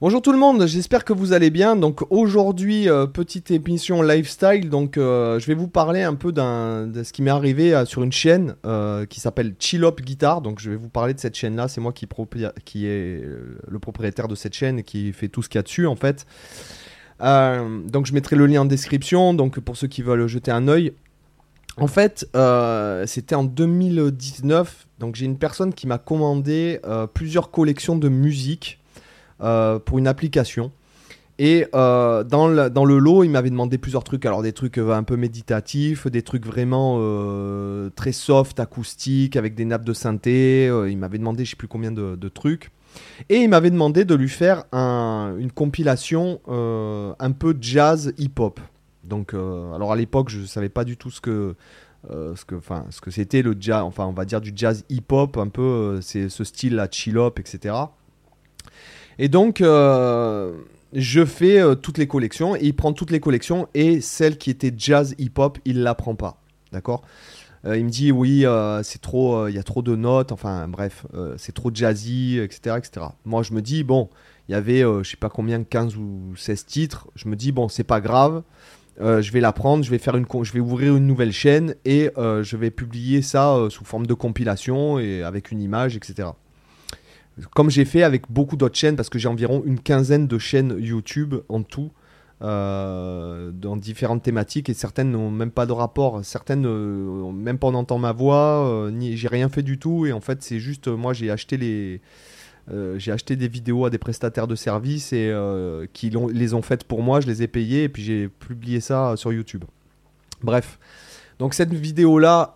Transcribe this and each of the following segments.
Bonjour tout le monde, j'espère que vous allez bien. Donc aujourd'hui, euh, petite émission lifestyle. Donc euh, je vais vous parler un peu de ce qui m'est arrivé euh, sur une chaîne qui s'appelle Chillop Guitar. Donc je vais vous parler de cette chaîne-là. C'est moi qui, est le propriétaire de cette chaîne et qui fait tout ce qu'il y a dessus en fait. donc je mettrai le lien en description. Donc pour ceux qui veulent jeter un œil. En fait, c'était en 2019. Donc j'ai une personne qui m'a commandé plusieurs collections de musique. Euh, pour une application. Et euh, dans, le, dans, le, lot, il m'avait demandé plusieurs trucs. Alors des trucs euh, un peu méditatifs, des trucs vraiment très soft, acoustiques, avec des nappes de synthé. il m'avait demandé je sais plus combien de, trucs. Et il m'avait demandé de lui faire un, une compilation un peu jazz hip-hop. Donc, alors à l'époque, je ne savais pas du tout ce que, ce ce que c'était le jazz, enfin, on va dire du jazz hip-hop, un peu, c'est ce style là, chill-hop, etc. Et donc, euh, je fais euh, toutes les collections. Et il prend toutes les collections. Et celle qui était jazz hip-hop, il la prend pas. D'accord? Euh, Il me dit, oui, c'est trop, il y a trop de notes. Enfin, bref, c'est trop jazzy, etc., etc. Moi, je me dis, bon, il y avait, je sais pas combien, 15 ou 16 titres. Je me dis, bon, c'est pas grave. je vais la prendre, je vais, faire une, je vais ouvrir une nouvelle chaîne et je vais publier ça sous forme de compilation et avec une image, etc comme j'ai fait avec beaucoup d'autres chaînes, parce que j'ai environ une quinzaine de chaînes YouTube en tout, euh, dans différentes thématiques, et certaines n'ont même pas de rapport, certaines, euh, même pas on entend ma voix, euh, j'ai rien fait du tout, et en fait c'est juste, moi j'ai acheté les... j'ai acheté des vidéos à des prestataires de services et qui les ont faites pour moi, je les ai payées et puis j'ai publié ça sur YouTube. Bref, donc cette vidéo là,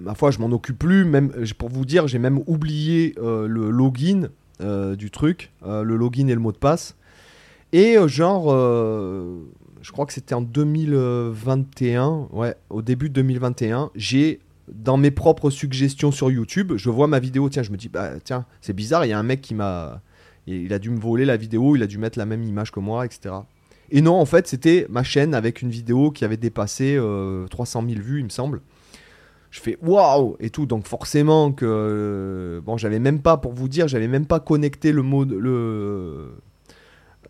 ma foi, je m'en occupe plus. Même pour vous dire, j'ai même oublié euh, le login euh, du truc, euh, le login et le mot de passe. Et genre, je crois que c'était en 2021, ouais, au début de 2021, j'ai dans mes propres suggestions sur YouTube, je vois ma vidéo, tiens, je me dis, bah tiens, c'est bizarre, il y a un mec qui m'a, il a dû me voler la vidéo, il a dû mettre la même image que moi, etc. Et non, en fait, c'était ma chaîne avec une vidéo qui avait dépassé 300 000 vues, il me semble je fais waouh et tout. Donc forcément que euh, bon j'avais même pas pour vous dire j'avais même pas connecté le mot le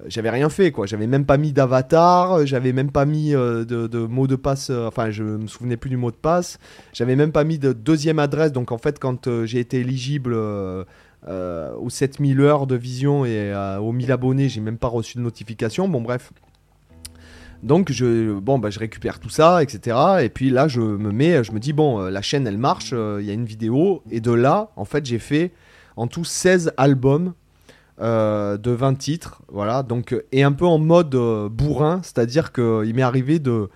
j'avais rien fait quoi. J'avais même pas mis d'avatar j'avais même pas mis euh, de, mot de passe euh, enfin je me souvenais plus du mot de passe. J'avais même pas mis de deuxième adresse. Donc en fait quand j'ai été éligible aux 7000 heures de vision et aux 1000 abonnés j'ai même pas reçu de notification. Bon bref donc je, bon, bah, récupère tout ça, etc. Et puis là, je me mets, je me dis, bon, euh, la chaîne, elle marche, euh, il y a une vidéo. Et de là, en fait, j'ai fait en tout 16 albums euh, de 20 titres. Voilà, donc, et un peu en mode bourrin, c'est-à-dire qu'il m'est arrivé de,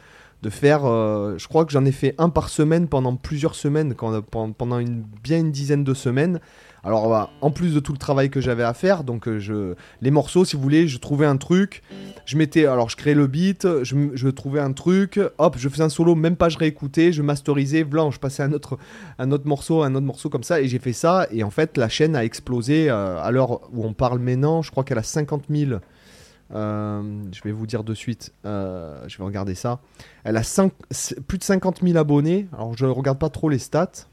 de faire, je crois que j'en ai fait un par semaine pendant plusieurs semaines, pendant une, bien une dizaine de semaines. Alors, bah, en plus de tout le travail que j'avais à faire, donc euh, les morceaux, si vous voulez, je trouvais un truc, je mettais, alors je créais le beat, je, trouvais un truc, hop, je faisais un solo, même pas je réécoutais, je masterisais, blanc, je passais un autre, un autre morceau, un autre morceau comme ça, et j'ai fait ça, et en fait, la chaîne a explosé euh, à l'heure où on parle maintenant, je crois qu'elle a 50 000. Euh, je vais vous dire de suite, je vais regarder ça. Elle a plus de 50 000 abonnés. Alors je regarde pas trop les stats.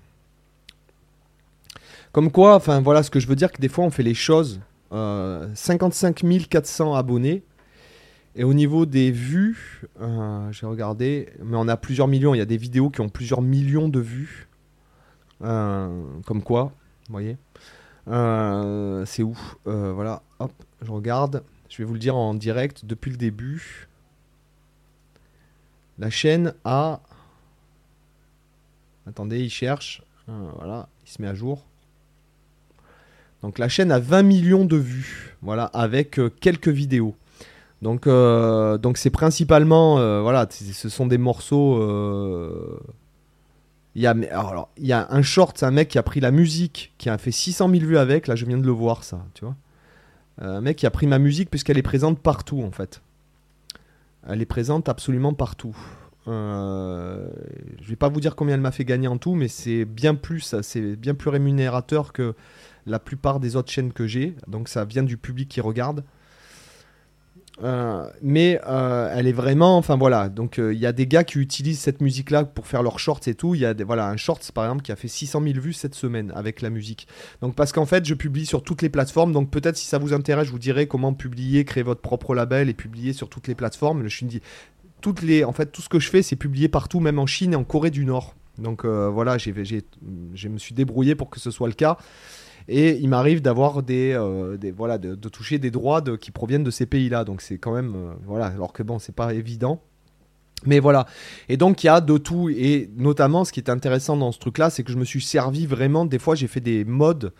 Comme quoi, enfin voilà ce que je veux dire, que des fois on fait les choses. 55 euh, 400 abonnés. Et au niveau des vues, euh, j'ai regardé, mais on a plusieurs millions. Il y a des vidéos qui ont plusieurs millions de vues. Euh, comme quoi, vous voyez. c'est où? Voilà, hop, je regarde. Je vais vous le dire en direct depuis le début. La chaîne a. Attendez, il cherche. voilà, il se met à jour. Donc la chaîne a 20 millions de vues, voilà, avec euh, quelques vidéos. Donc euh, c'est principalement euh, voilà, ce sont des morceaux. Il y a il y a un short, c'est un mec qui a pris la musique, qui a fait 600 000 vues avec. Là, je viens de le voir ça, tu vois. Un mec qui a pris ma musique puisqu'elle est présente partout en fait. Elle est présente absolument partout. Euh, je vais pas vous dire combien elle m'a fait gagner en tout, mais c'est bien plus, c'est bien plus rémunérateur que la plupart des autres chaînes que j'ai. Donc ça vient du public qui regarde. Euh, mais euh, elle est vraiment, enfin voilà, donc il y a des gars qui utilisent cette musique-là pour faire leurs shorts et tout. Il y a voilà un shorts par exemple qui a fait 600 000 vues cette semaine avec la musique. Donc parce qu'en fait je publie sur toutes les plateformes. Donc peut-être si ça vous intéresse, je vous dirai comment publier, créer votre propre label et publier sur toutes les plateformes. Je dit, toutes les, en fait tout ce que je fais c'est publier partout, même en Chine et en Corée du Nord. Donc voilà, j'ai, je me suis débrouillé pour que ce soit le cas. Et il m'arrive d'avoir des, euh, voilà, de, toucher des droits qui proviennent de ces pays-là. Donc c'est quand même, euh, voilà, alors que bon, c'est pas évident. Mais voilà. Et donc il y a de tout. Et notamment, ce qui est intéressant dans ce truc-là, c'est que je me suis servi vraiment. Des fois, j'ai fait des modes.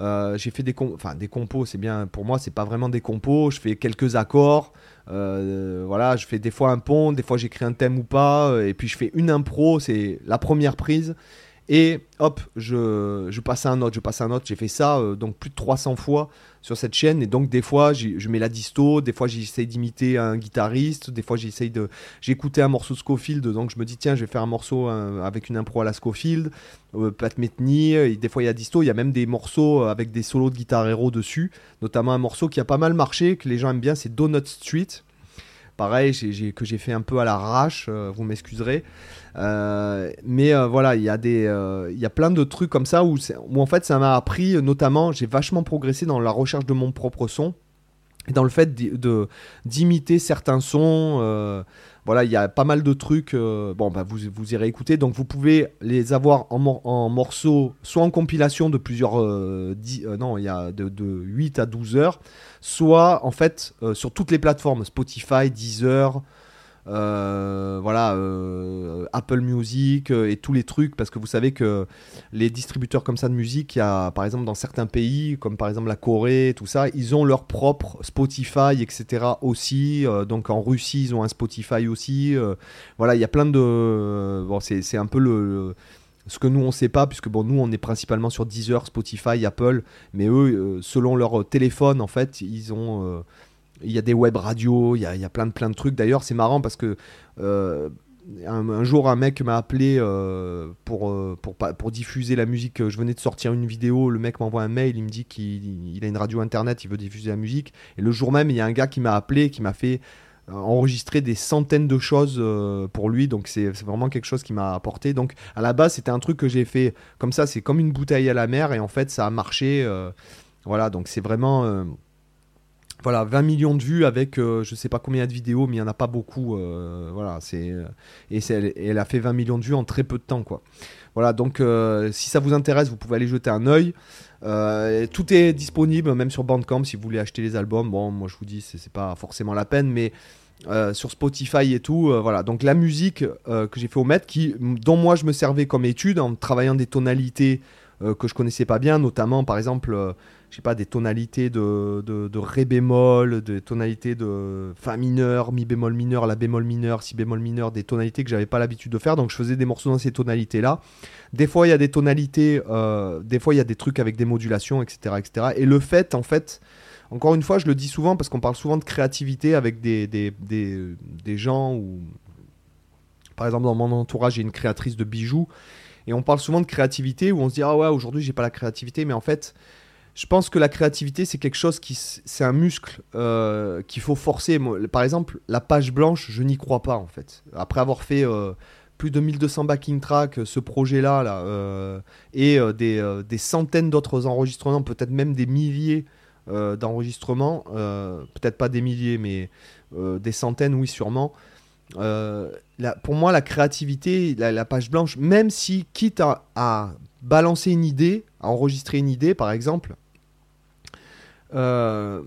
Euh, j'ai fait des, enfin, des compos, c'est bien. Pour moi, c'est pas vraiment des compos. Je fais quelques accords. voilà, je fais des fois un pont, des fois j'écris un thème ou pas. Et puis je fais une impro, c'est la première prise. Et hop, je, je passe à un autre, je passe à un autre. J'ai fait ça euh, donc plus de 300 fois sur cette chaîne. Et donc des fois, je mets la disto, des fois j'essaye d'imiter un guitariste, des fois j'essaye de... Écouté un morceau Scofield, donc je me dis tiens, je vais faire un morceau euh, avec une impro à la Scofield, euh, Pat Metheny, des fois il y a disto, il y a même des morceaux avec des solos de guitare héros dessus, notamment un morceau qui a pas mal marché, que les gens aiment bien, c'est Donut Street. Pareil, que j'ai fait un peu à l'arrache, vous m'excuserez. Euh, mais euh, voilà, il y, a euh, y a plein de trucs comme ça où, où en fait ça m'a appris, notamment, j'ai vachement progressé dans la recherche de mon propre son et dans le fait d'imiter certains sons. Voilà, il y a pas mal de trucs. bon, bah, vous, vous irez écouter. Donc, vous pouvez les avoir en, morceaux, soit en compilation de plusieurs. non, il y a de, de, 8 à 12 heures, soit en fait sur toutes les plateformes Spotify, Deezer. Euh, voilà, euh, Apple Music euh, et tous les trucs, parce que vous savez que les distributeurs comme ça de musique, il y a par exemple dans certains pays, comme par exemple la Corée, tout ça, ils ont leur propre Spotify, etc. aussi. donc en Russie, ils ont un Spotify aussi. voilà, il y a plein de. Bon, c'est un peu le, ce que nous on sait pas puisque bon nous on est principalement sur Deezer, Spotify, Apple, mais eux selon leur téléphone en fait ils ont il y a des web radios, il y a, plein, de, plein de trucs. D'ailleurs, c'est marrant parce que euh, un, jour, un mec m'a appelé euh, pour, euh, pour, pour, diffuser la musique. Je venais de sortir une vidéo, le mec m'envoie un mail, il me dit qu'il a une radio internet, il veut diffuser la musique. Et le jour même, il y a un gars qui m'a appelé, qui m'a fait enregistrer des centaines de choses pour lui. Donc c'est vraiment quelque chose qui m'a apporté. Donc à la base, c'était un truc que j'ai fait comme ça, c'est comme une bouteille à la mer et en fait, ça a marché. voilà, donc c'est vraiment voilà, 20 millions de vues avec euh, je sais pas combien de vidéos, mais il n'y en a pas beaucoup. Euh, voilà, c'est euh, et, elle a fait 20 millions de vues en très peu de temps, quoi. Voilà, donc si ça vous intéresse, vous pouvez aller jeter un œil. tout est disponible, même sur Bandcamp, si vous voulez acheter les albums. Bon, moi je vous dis, c'est pas forcément la peine, mais sur Spotify et tout, voilà. Donc la musique que j'ai fait au maître, qui, dont moi je me servais comme étude en travaillant des tonalités que je connaissais pas bien, notamment par exemple je sais pas, des tonalités de, de, ré bémol, des tonalités de fa mineur, mi bémol mineur, la bémol mineur, si bémol mineur, des tonalités que j'avais pas l'habitude de faire. Donc je faisais des morceaux dans ces tonalités-là. Des fois, il y a des tonalités, euh, des fois, il y a des trucs avec des modulations, etc., etc. Et le fait, en fait, encore une fois, je le dis souvent parce qu'on parle souvent de créativité avec des, des, des, des gens ou. Par exemple, dans mon entourage, j'ai une créatrice de bijoux. Et on parle souvent de créativité où on se dit Ah ouais, aujourd'hui, j'ai pas la créativité. Mais en fait, je pense que la créativité, c'est quelque chose qui. C'est un muscle euh, qu'il faut forcer. Par exemple, la page blanche, je n'y crois pas, en fait. Après avoir fait. Euh, plus de 1200 backing tracks, ce projet-là, là, euh, et des, des, centaines d'autres enregistrements, peut-être même des milliers d'enregistrements, peut-être pas des milliers, mais des centaines, oui, sûrement. Pour moi, la créativité, la, page blanche, même si, quitte à, balancer une idée, à enregistrer une idée, par exemple, euh,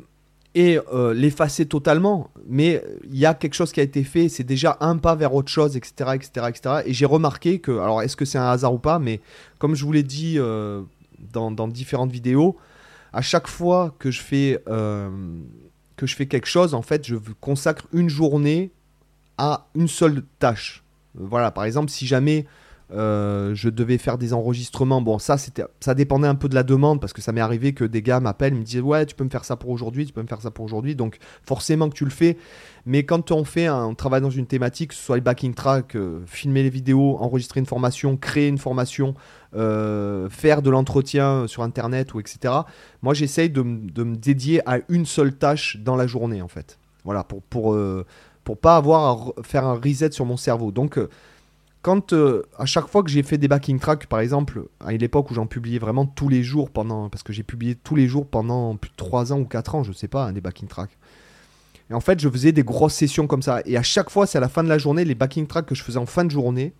et euh, l'effacer totalement. Mais il y a quelque chose qui a été fait, c'est déjà un pas vers autre chose, etc. etc., etc. Et j'ai remarqué que, alors est-ce que c'est un hasard ou pas, mais comme je vous l'ai dit euh, dans, dans, différentes vidéos, à chaque fois que je fais, que je fais quelque chose, en fait, je consacre une journée à une seule tâche. Voilà, par exemple, si jamais euh, je devais faire des enregistrements. Bon, ça, c'était, ça dépendait un peu de la demande parce que ça m'est arrivé que des gars m'appellent, me disent ouais, tu peux me faire ça pour aujourd'hui, tu peux me faire ça pour aujourd'hui. Donc forcément que tu le fais. Mais quand on fait, un, on travaille dans une thématique, que ce soit les backing tracks, euh, filmer les vidéos, enregistrer une formation, créer une formation, euh, faire de l'entretien sur Internet ou etc. Moi, j'essaye de, de me dédier à une seule tâche dans la journée en fait. Voilà, pour, pour, pour pas avoir à faire un reset sur mon cerveau. Donc, euh, quand euh, à chaque fois que j'ai fait des backing tracks, par exemple, à l'époque où j'en publiais vraiment tous les jours pendant. Parce que j'ai publié tous les jours pendant plus de 3 ans ou 4 ans, je sais pas, hein, des backing tracks. Et en fait, je faisais des grosses sessions comme ça. Et à chaque fois, c'est à la fin de la journée, les backing tracks que je faisais en fin de journée,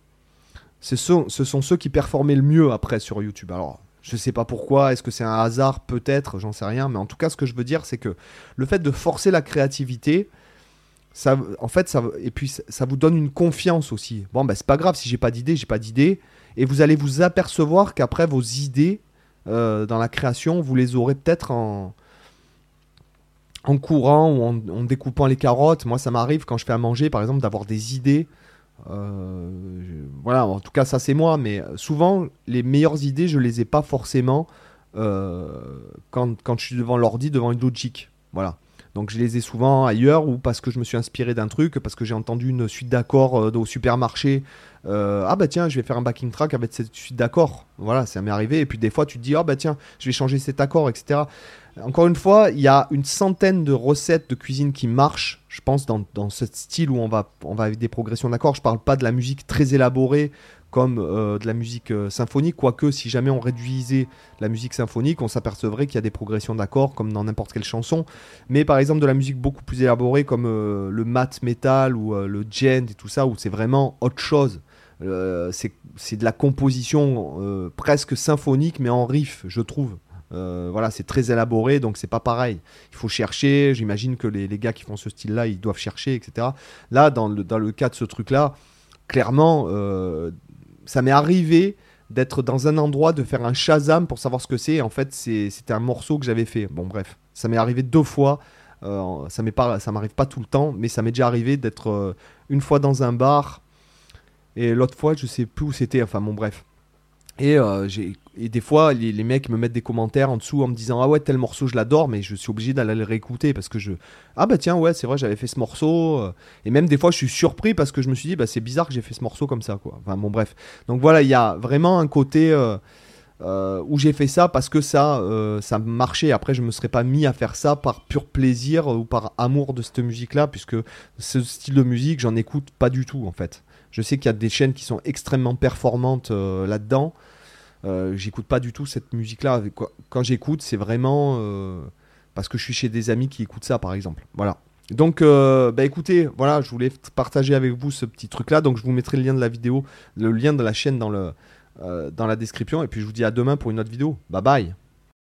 ce sont, ce sont ceux qui performaient le mieux après sur YouTube. Alors, je sais pas pourquoi, est-ce que c'est un hasard? Peut-être, j'en sais rien. Mais en tout cas, ce que je veux dire, c'est que le fait de forcer la créativité, en fait, ça, et puis ça vous donne une confiance aussi. Bon, ben c'est pas grave, si j'ai pas d'idée, j'ai pas d'idée. Et vous allez vous apercevoir qu'après, vos idées euh, dans la création, vous les aurez peut-être en, en courant ou en, découpant les carottes. Moi, ça m'arrive quand je fais à manger, par exemple, d'avoir des idées. Euh, voilà, en tout cas, ça c'est moi, mais souvent, les meilleures idées, je les ai pas forcément euh, quand, quand je suis devant l'ordi, devant une logique. Voilà. Donc je les ai souvent ailleurs ou parce que je me suis inspiré d'un truc, parce que j'ai entendu une suite d'accords euh, au supermarché. Euh, ah bah tiens, je vais faire un backing track avec cette suite d'accords. Voilà, ça m'est arrivé. Et puis des fois, tu te dis, ah bah tiens, je vais changer cet accord, etc. Encore une fois, il y a une centaine de recettes de cuisine qui marchent, je pense, dans, dans ce style où on va, on va avec des progressions d'accords. Je parle pas de la musique très élaborée comme euh, de la musique euh, symphonique, quoique si jamais on réduisait la musique symphonique, on s'apercevrait qu'il y a des progressions d'accords comme dans n'importe quelle chanson. Mais par exemple de la musique beaucoup plus élaborée comme euh, le mat metal ou le gent et tout ça, où c'est vraiment autre chose. C'est de la composition presque symphonique mais en riff, je trouve. Voilà, c'est très élaboré, donc c'est pas pareil. Il faut chercher. J'imagine que les, les gars qui font ce style-là, ils doivent chercher, etc. Là, dans le, dans le cas de ce truc-là, clairement, ça m'est arrivé d'être dans un endroit, de faire un Shazam pour savoir ce que c'est. En fait, c'était un morceau que j'avais fait. Bon, bref, ça m'est arrivé deux fois. Euh, ça m'est pas, ça m'arrive pas tout le temps, mais ça m'est déjà arrivé d'être euh, une fois dans un bar et l'autre fois, je sais plus où c'était. Enfin, bon, bref. Et, euh, j'ai- et des fois, les, mecs me mettent des commentaires en dessous en me disant Ah ouais, tel morceau, je l'adore, mais je suis obligé d'aller le réécouter parce que je. Ah bah tiens, ouais, c'est vrai, j'avais fait ce morceau. euh, Et même des fois, je suis surpris parce que je me suis dit Bah c'est bizarre que j'ai fait ce morceau comme ça, quoi. Enfin, bon, bref. Donc voilà, il y a vraiment un côté. euh, euh, où j'ai fait ça parce que ça, ça marchait. Après, je me serais pas mis à faire ça par pur plaisir ou par amour de cette musique-là, puisque ce style de musique, j'en écoute pas du tout en fait. Je sais qu'il y a des chaînes qui sont extrêmement performantes là-dedans. Euh, j'écoute pas du tout cette musique-là. Quand j'écoute, c'est vraiment euh, parce que je suis chez des amis qui écoutent ça, par exemple. Voilà. Donc, euh, bah écoutez, voilà, je voulais partager avec vous ce petit truc-là. Donc, je vous mettrai le lien de la vidéo, le lien de la chaîne dans le, dans la description. Et puis, je vous dis à demain pour une autre vidéo. Bye bye.